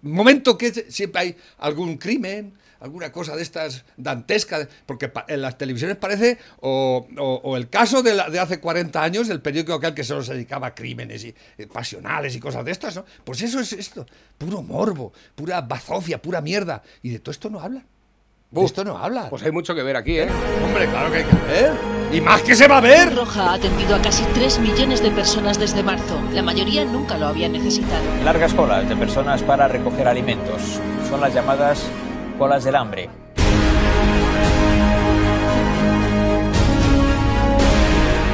momento que siempre hay algún crimen, alguna cosa de estas dantescas, porque en las televisiones parece, o, o- el caso de, la- de hace 40 años, del periódico aquel que solo se dedicaba a crímenes y, eh, pasionales y cosas de estas, ¿no? Pues eso es esto, puro morbo, pura bazofia, pura mierda, y de todo esto no hablan. Uf, esto no hablan. Pues hay mucho que ver aquí, ¿eh? Hombre, claro que hay que ver. Y más que se va a ver. Roja ha atendido a casi 3 millones de personas desde marzo. La mayoría nunca lo habían necesitado. Largas colas de personas para recoger alimentos. Son las llamadas colas del hambre.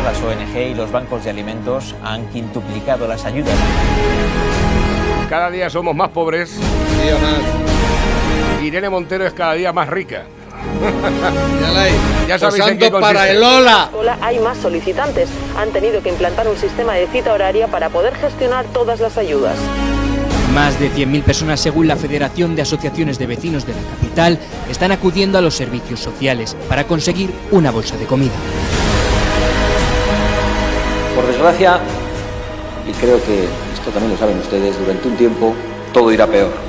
Las ONG y los bancos de alimentos han quintuplicado las ayudas. Cada día somos más pobres. Más. Irene Montero es cada día más rica. *laughs* Ya sabéis en Posando qué para el Ola. Cola hay más solicitantes. Han tenido que implantar un sistema de cita horaria para poder gestionar todas las ayudas. Más de 100.000 personas, según la Federación de Asociaciones de Vecinos de la capital, están acudiendo a los servicios sociales para conseguir una bolsa de comida. Por desgracia, y creo que esto también lo saben ustedes, durante un tiempo todo irá peor.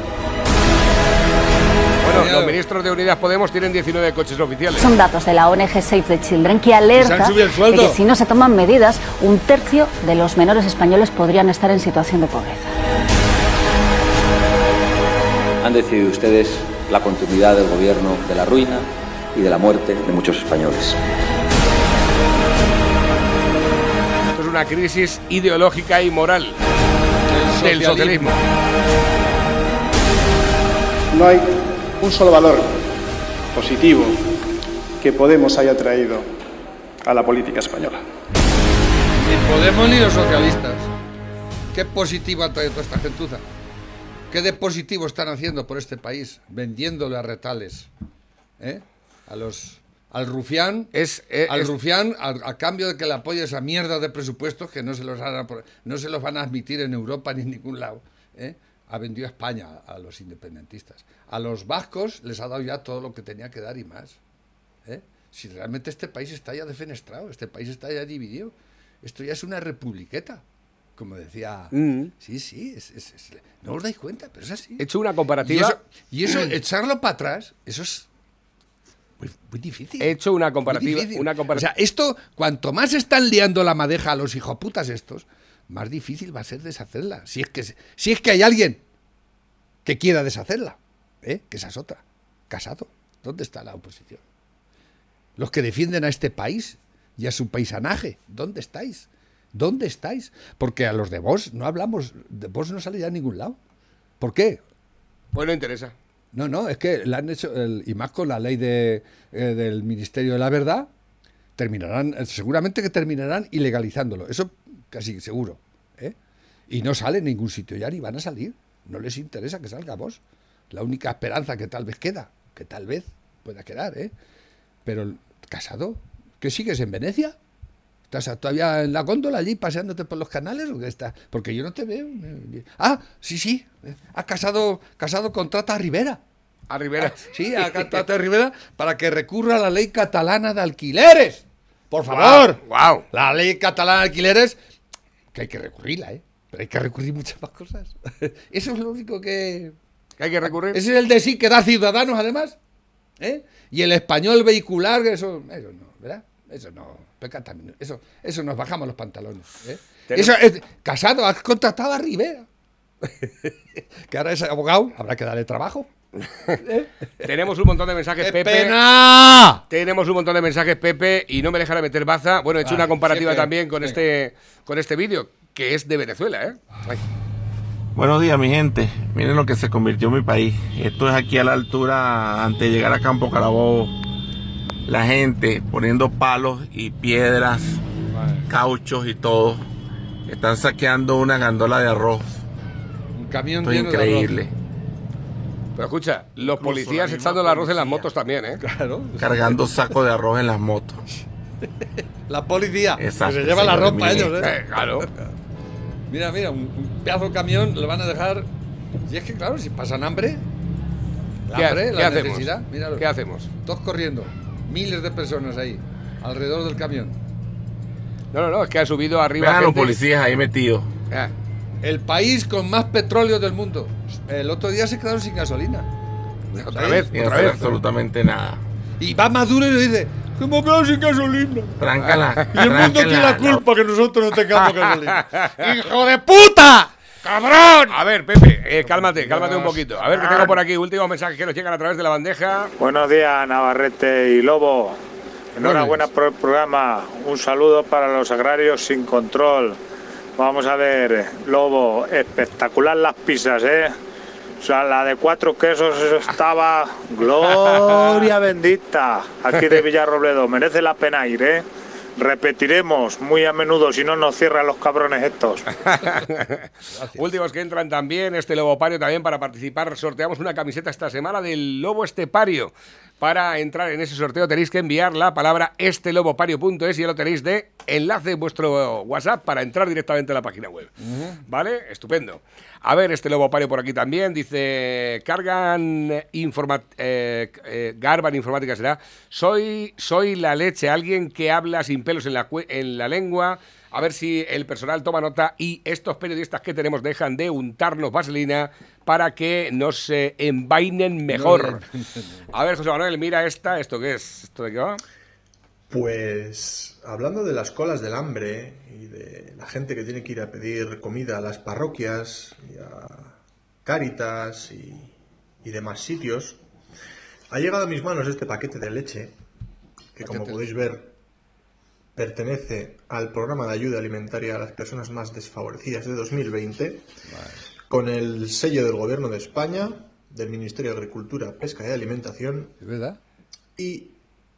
Los ministros de Unidas Podemos tienen 19 coches oficiales. Son datos de la ONG Save the Children que alerta el de que si no se toman medidas, un tercio de los menores españoles podrían estar en situación de pobreza. Han decidido ustedes la continuidad del gobierno de la ruina y de la muerte de muchos españoles. Esto es una crisis ideológica y moral del socialismo. No hay un solo valor positivo que Podemos haya traído a la política española. Ni Podemos ni los socialistas. ¿Qué positivo ha traído toda esta gentuza? ¿Qué de positivo están haciendo por este país? Vendiéndole a retales. ¿eh? A los. Al rufián, Es, eh, al es- rufián a, a cambio de que le apoye esa mierda de presupuestos que no se los, van a, por- no se los van a admitir en Europa ni en ningún lado. ¿eh? Ha vendido a España a los independentistas. A los vascos les ha dado ya todo lo que tenía que dar y más. ¿eh? Si realmente este país está ya defenestrado, este país está ya dividido. Esto ya es una republiqueta, como decía. Mm. Sí, sí, es- es- es- no os dais cuenta, pero es así. He hecho una Y comparativa. eso, y eso, echarlo para atrás, eso es muy, muy difícil. He hecho una comparativa. Una compara- O sea, esto, cuanto más están liando la madeja a los hijoputas estos, más difícil va a ser deshacerla. Si es que, si es que hay alguien que quiera deshacerla, ¿eh? que esa es otra. Casado. ¿Dónde está la oposición? Los que defienden a este país y a su paisanaje, ¿dónde estáis? ¿Dónde estáis? Porque a los de vos no hablamos, de vos no sale ya a ningún lado. ¿Por qué? Pues no interesa. No, no, es que la han hecho, el- y más con la ley de, eh, del Ministerio de la Verdad, terminarán, eh, seguramente que terminarán ilegalizándolo, eso casi seguro. ¿eh? Y no sale en ningún sitio ya, ni van a salir. No les interesa que salga vos. La única esperanza que tal vez queda, que tal vez pueda quedar, ¿eh? Pero, Casado, ¿qué sigues en Venecia? ¿Estás todavía en la góndola allí paseándote por los canales o qué está? Porque yo no te veo. Ah, sí, sí. Ha casado, casado contrata a Rivera. A Rivera. Sí, a *laughs* contrata a Rivera para que recurra a la ley catalana de alquileres. Por favor. Wow. La ley catalana de alquileres, que hay que recurrirla, ¿eh? Pero hay que recurrir muchas más cosas. *laughs* Eso es lo único que... ¿Que hay que recurrir? Ese es el de sí que da ciudadanos, además. ¿eh? Y el español vehicular, eso, eso no, ¿verdad? Eso no. Eso, eso nos bajamos los pantalones. ¿eh? Eso es, casado, has contratado a Rivera. *laughs* que ahora es abogado, habrá que darle trabajo. *laughs* Tenemos un montón de mensajes, ¡Qué Pepe. pena! Tenemos un montón de mensajes, Pepe, y no me dejará meter baza. Bueno, he hecho Ah, una comparativa siempre. también con Venga. este, con este vídeo, que es de Venezuela, ¿eh? Ay. Buenos días, mi gente. Miren lo que se convirtió mi país. Esto es aquí a la altura, antes de llegar a Campo Carabobo. La gente poniendo palos y piedras, cauchos y todo. Están saqueando una gandola de arroz. Un camión Esto es de arroz. Pero escucha, los Incluso policías la echando el arroz en las motos también, ¿eh? Claro. Cargando sacos de arroz en las motos. *laughs* La policía. Exacto, que se lleva la ropa ellos, ¿eh? Eh, claro. *laughs* Mira, mira, un, un pedazo de camión lo van a dejar. Y es que, claro, si pasan hambre. La ¿Qué ha- hambre, qué la hacemos? necesidad. Míralo. ¿Qué hacemos? Todos corriendo. Miles de personas ahí. Alrededor del camión. No, no, no, es que ha subido arriba. Vean a los gente. policías ahí metidos. Ah, El país con más petróleo del mundo. El otro día se quedaron sin gasolina. Otra vez, otra hacer vez. absolutamente nada. Y va Maduro y le dice: Que hemos quedado sin gasolina. Tráncala. *laughs* Y el mundo tiene la culpa que nosotros no tengamos gasolina. *laughs* ¡Hijo de puta! ¡Cabrón! A ver, Pepe, eh, cálmate, cálmate un poquito. A ver, que tengo por aquí últimos mensajes que nos llegan a través de la bandeja. Buenos días, Navarrete y Lobo. Enhorabuena por el programa. Un saludo para los agrarios sin control. Vamos a ver, Lobo, espectacular las pizzas, ¿eh? O sea, la de cuatro quesos eso estaba gloria *laughs* bendita. Aquí de Villarrobledo, merece la pena ir, ¿eh? Repetiremos muy a menudo si no nos cierran los cabrones estos. *laughs* Últimos que entran también, este Lobopario también para participar. Sorteamos una camiseta esta semana del Lobo Estepario. Para entrar en ese sorteo tenéis que enviar la palabra estelobopario.es y ya lo tenéis de enlace en vuestro WhatsApp para entrar directamente a la página web. ¿Vale? Estupendo. A ver, este Lobopario por aquí también dice, cargan informa eh, eh, Garban Informática será, soy, soy la leche, alguien que habla sin pelos en la, en la lengua, a ver si el personal toma nota y estos periodistas que tenemos dejan de untarnos vaselina para que nos eh, envainen mejor. A ver, José Manuel, mira esta, ¿esto qué es? ¿Esto de qué va? Pues hablando de las colas del hambre y de la gente que tiene que ir a pedir comida a las parroquias y a Cáritas y, y demás sitios, ha llegado a mis manos este paquete de leche que como podéis ver pertenece al programa de ayuda alimentaria a las personas más desfavorecidas de 2020 con el sello del Gobierno de España, del Ministerio de Agricultura, Pesca y Alimentación ¿Es verdad? y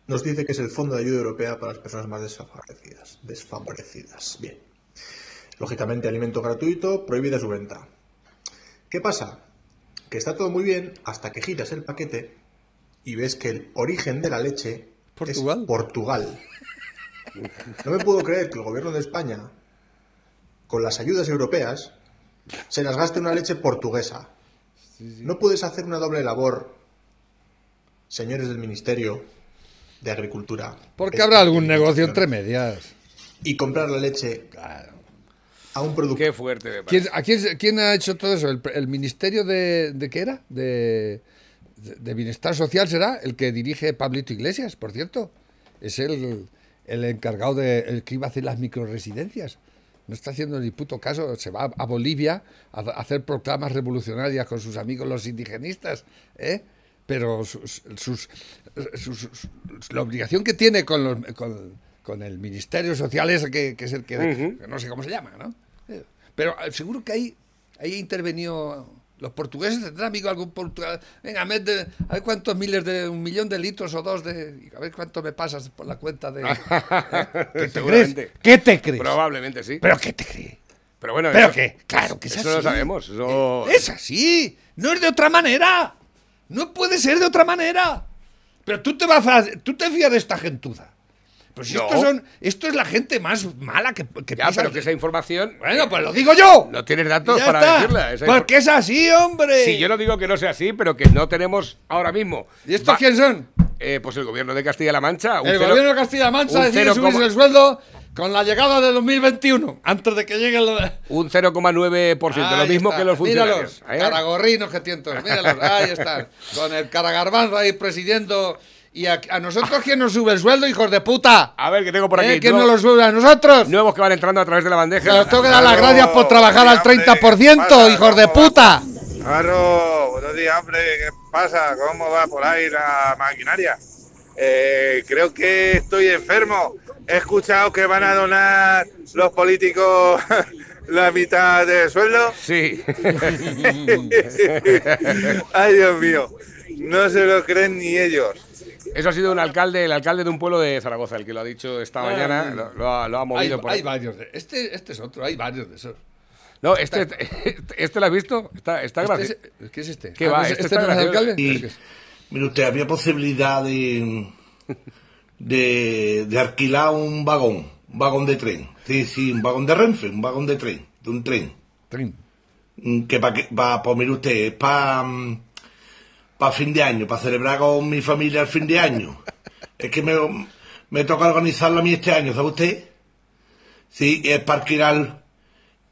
nos dice que es el Fondo de Ayuda Europea para las personas más desfavorecidas. Desfavorecidas. Bien. Lógicamente, alimento gratuito, prohibida su venta. ¿Qué pasa? Que está todo muy bien hasta que giras el paquete y ves que el origen de la leche ¿Portugal? es Portugal. No me puedo creer que el gobierno de España, con las ayudas europeas, se las gaste en una leche portuguesa. No puedes hacer una doble labor, señores del Ministerio de Agricultura. Porque habrá algún negocio entre medias. Y comprar la leche a un producto. Qué fuerte me ¿Quién, parece. a quién, quién ha hecho todo eso? ¿El, el Ministerio de, de qué era? De, de- de Bienestar Social será el que dirige Pablito Iglesias, por cierto. Es el, el encargado de el que iba a hacer las microresidencias. No está haciendo ni puto caso. Se va a Bolivia a, hacer proclamas revolucionarias con sus amigos los indigenistas. ¿eh? Pero sus, sus- la obligación que tiene con, los, con, con el Ministerio Social es que, que es el que, no sé cómo se llama, ¿no? Eh, Pero eh, seguro que ahí, ahí ha intervenido los portugueses tendrán amigo algún portugués. Venga, mete, a ver cuántos miles de un millón de litros o dos de. A ver cuánto me pasas por la cuenta de. *laughs* ¿Eh? ¿Qué te crees? Seguramente. ¿Qué te crees? Probablemente sí. ¿Pero qué te crees? Pero bueno, ¿Pero eso- qué? Claro que es eso así. lo sabemos. Eso... Es así. No es de otra manera. No puede ser de otra manera. Pero tú te vas a, tú te fías de esta gentuza. Pues si No. estos son, esto es la gente más mala que, que Ya, pero que esa información. Bueno, pues lo digo yo. No tienes datos Ya para está. decirla. esa Porque es así, hombre. Sí, yo no digo que no sea así, pero que no tenemos ahora mismo. ¿Y estos Va- quién son? Eh, pues el gobierno de Castilla-La Mancha. un El cero- gobierno de Castilla-La Mancha decide subirse el sueldo con la llegada de 2021, antes de que llegue el... Un 0,9%, lo mismo está. que los funcionarios. Míralos, ¿eh? caragorrinos que tienen todos, míralos, ahí están, con el caragarbanzo ahí presidiendo. ¿Y a, a nosotros quién nos sube el sueldo, hijos de puta? A ver, que tengo por aquí. ¿Eh? ¿Quién nuevo- nos lo sube a nosotros? Nuevos que van entrando a través de la bandeja. Que os tengo que dar las gracias por trabajar al 30%, hijos de puta. Claro, buenos días, hombre. ¿Qué pasa? ¿Cómo va por ahí la maquinaria? Eh, creo que estoy enfermo. He escuchado que van a donar los políticos *laughs* la mitad del sueldo. Sí. *laughs* Ay, Dios mío. No se lo creen ni ellos. Eso ha sido un alcalde, el alcalde de un pueblo de Zaragoza, el que lo ha dicho esta Ah, mañana, mm. lo, lo ha, lo ha Hay, movido por hay ahí. varios. de- este, este es otro, hay varios de esos. No, este, este lo has visto, está, está Este gracioso. es- ¿Qué es este? ¿Qué Ah, va? ¿no es- Este este está no es alcalde? Y, ¿Este mire usted, había posibilidad de, de, de alquilar un vagón, un vagón de tren. Sí, sí, un vagón de Renfe, un vagón de tren, de un tren. Tren. Mm, Que para, pa, pues mire usted, es para pa fin de año, para celebrar con mi familia el fin de año. Es que me, me toca organizarlo a mí este año, ¿sabe usted? Sí, es para alquilar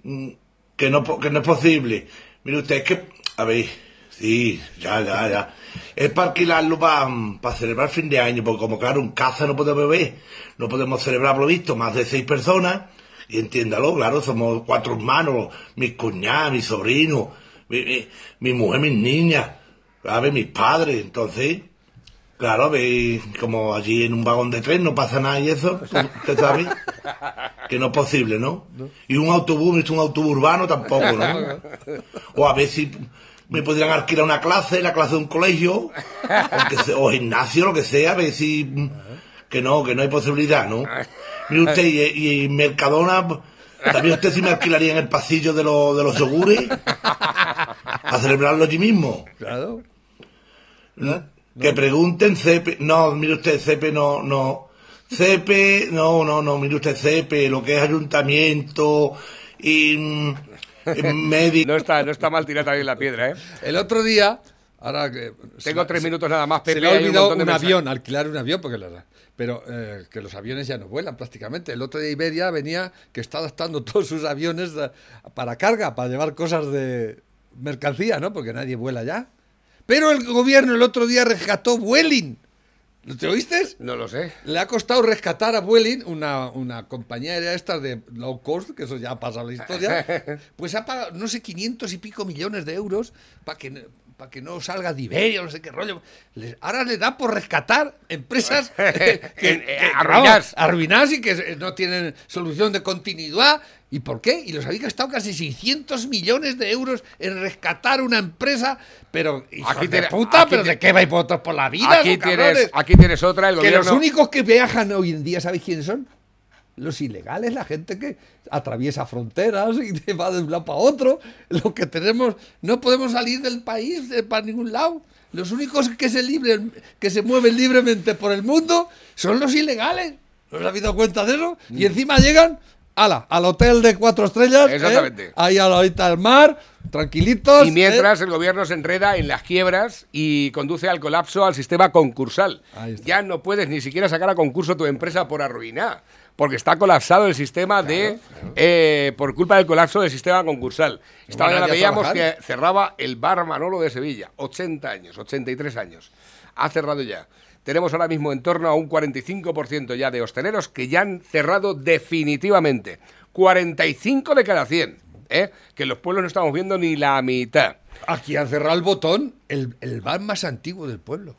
mm, que no, que no es posible. Mire usted, es que, a ver, sí, ya, ya, ya. Es para alquilarlo para celebrar fin de año, porque como claro, en casa no podemos beber, no podemos celebrar por lo visto más de seis personas, y entiéndalo, claro, somos cuatro hermanos, mis cuñadas, mis sobrinos, mi, mi, mi mujer, mis niñas, ¿sabe? mis padres, entonces, claro, a ver, como allí en un vagón de tren no pasa nada y eso, *laughs* usted sabe que no es posible, ¿no? Y un autobús, un autobús urbano tampoco, ¿no? O a ver si me podrían alquilar una clase, la clase de un colegio, o, gimnasio, lo que sea, a ver si... Que no, que no hay posibilidad, ¿no? Mire usted, y, y Mercadona, también usted si me alquilaría en el pasillo de, los de los yogures, a celebrarlo allí mismo. Claro. Que pregunten CEPE. No, mire usted, CEPE no, no. CEPE, no, no, no, mire usted, CEPE, lo que es ayuntamiento y mm, *laughs* médico. No está, no está mal tirar también la piedra, ¿eh? El otro día, ahora que... Tengo tres minutos nada más, Se Pepe. le ha un olvidado un, avión, alquilar un avión, porque la- pero eh, que los aviones ya no vuelan prácticamente. El otro día Iberia venía que está adaptando *laughs* todos sus aviones eh, para carga, para llevar cosas de mercancía, ¿no? Porque nadie vuela ya. Pero el gobierno el otro día rescató Vueling. ¿Lo te oíste? No lo sé. Le ha costado rescatar a Vueling, una, una compañía aérea esta de low cost, que eso ya ha pasado la historia, *laughs* pues ha pagado, no sé, 500 y pico millones de euros para que, para que no salga de Iberia, no sé qué rollo. Ahora le da por rescatar empresas *laughs* que, que- que- Arruinadas. vamos, arruinadas y que eh, no tienen solución de continuidad. ¿Y por qué? Y los había gastado casi 600 millones de euros en rescatar una empresa, pero Aquí de tiene- puta, aquí pero ¿de qué vais vosotros por la vida? Aquí tienes, aquí tienes otra, el Que gobierno. los únicos que viajan hoy en día, ¿sabéis quiénes son? los ilegales, la gente que atraviesa fronteras y *laughs* te va de un lado para otro. Lo que tenemos, no podemos salir del país eh, para ningún lado. Los únicos que se, libre, que se mueven libremente por el mundo son los ilegales. ¿No os habéis dado cuenta de eso? Y encima llegan ala, al hotel de cuatro estrellas. ¿eh? Exactamente. Ahí a la horita del mar, tranquilitos. Y mientras el gobierno se enreda en las quiebras y conduce al colapso al sistema concursal. Ya no puedes ni siquiera sacar a concurso tu empresa por arruinar, porque está colapsado el sistema de. eh, por culpa del colapso del sistema concursal. Esta mañana veíamos trabajar. que cerraba el bar Manolo de Sevilla, 80 años, 83 años. Ha cerrado ya. Tenemos ahora mismo en torno a un 45% ya de hosteleros que ya han cerrado definitivamente. 45 de cada 100. ¿eh? Que en los pueblos no estamos viendo ni la mitad. Aquí han cerrado el botón, el, el bar más antiguo del pueblo.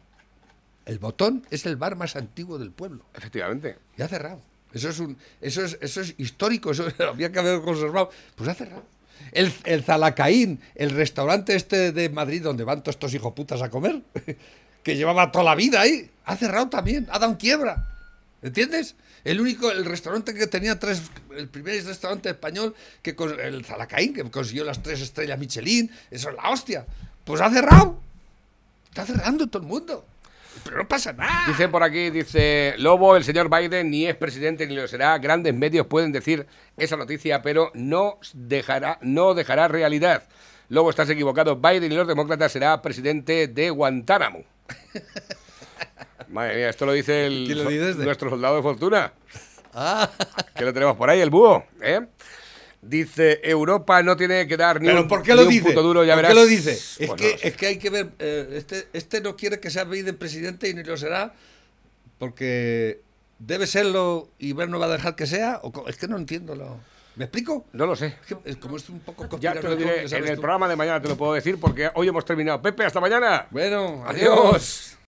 El botón es el bar más antiguo del pueblo. Efectivamente. Y ha cerrado. Eso es, un, eso es, eso es histórico, eso *laughs* había que haber conservado. Pues ha cerrado. El, el Zalacaín, el restaurante este de Madrid donde van todos estos hijoputas a comer, que llevaba toda la vida ahí, ha cerrado también, ha dado quiebra. ¿Entiendes? El único, el restaurante que tenía tres, el primer restaurante español, que con, el Zalacaín, que consiguió las tres estrellas Michelin, eso es la hostia. Pues ha cerrado. Está cerrando todo el mundo. Pero no pasa nada. Dice por aquí, dice Lobo, el señor Biden ni es presidente ni lo será. Grandes medios pueden decir esa noticia, pero no dejará, no dejará realidad. Lobo, estás equivocado. Biden y los demócratas será presidente de Guantánamo. *laughs* Madre mía, esto lo dice el, ¿Quién lo dice este? nuestro soldado de fortuna. Ah. *laughs* Que lo tenemos por ahí, el búho. ¿eh? Dice, Europa no tiene que dar ni ¿Pero un, por qué lo dice? puto duro, ya ¿Por verás. qué lo dice? Es, que, no lo sé. es que hay que ver. eh, este, este no quiere que sea Biden presidente y ni lo será porque debe serlo y ver no va a dejar que sea. O es que no entiendo lo. ¿Me explico? No lo sé. Es como es un poco Ya te lo diré en el tú. programa de mañana, te lo puedo decir, porque hoy hemos terminado. Pepe, hasta mañana. Bueno, Adiós.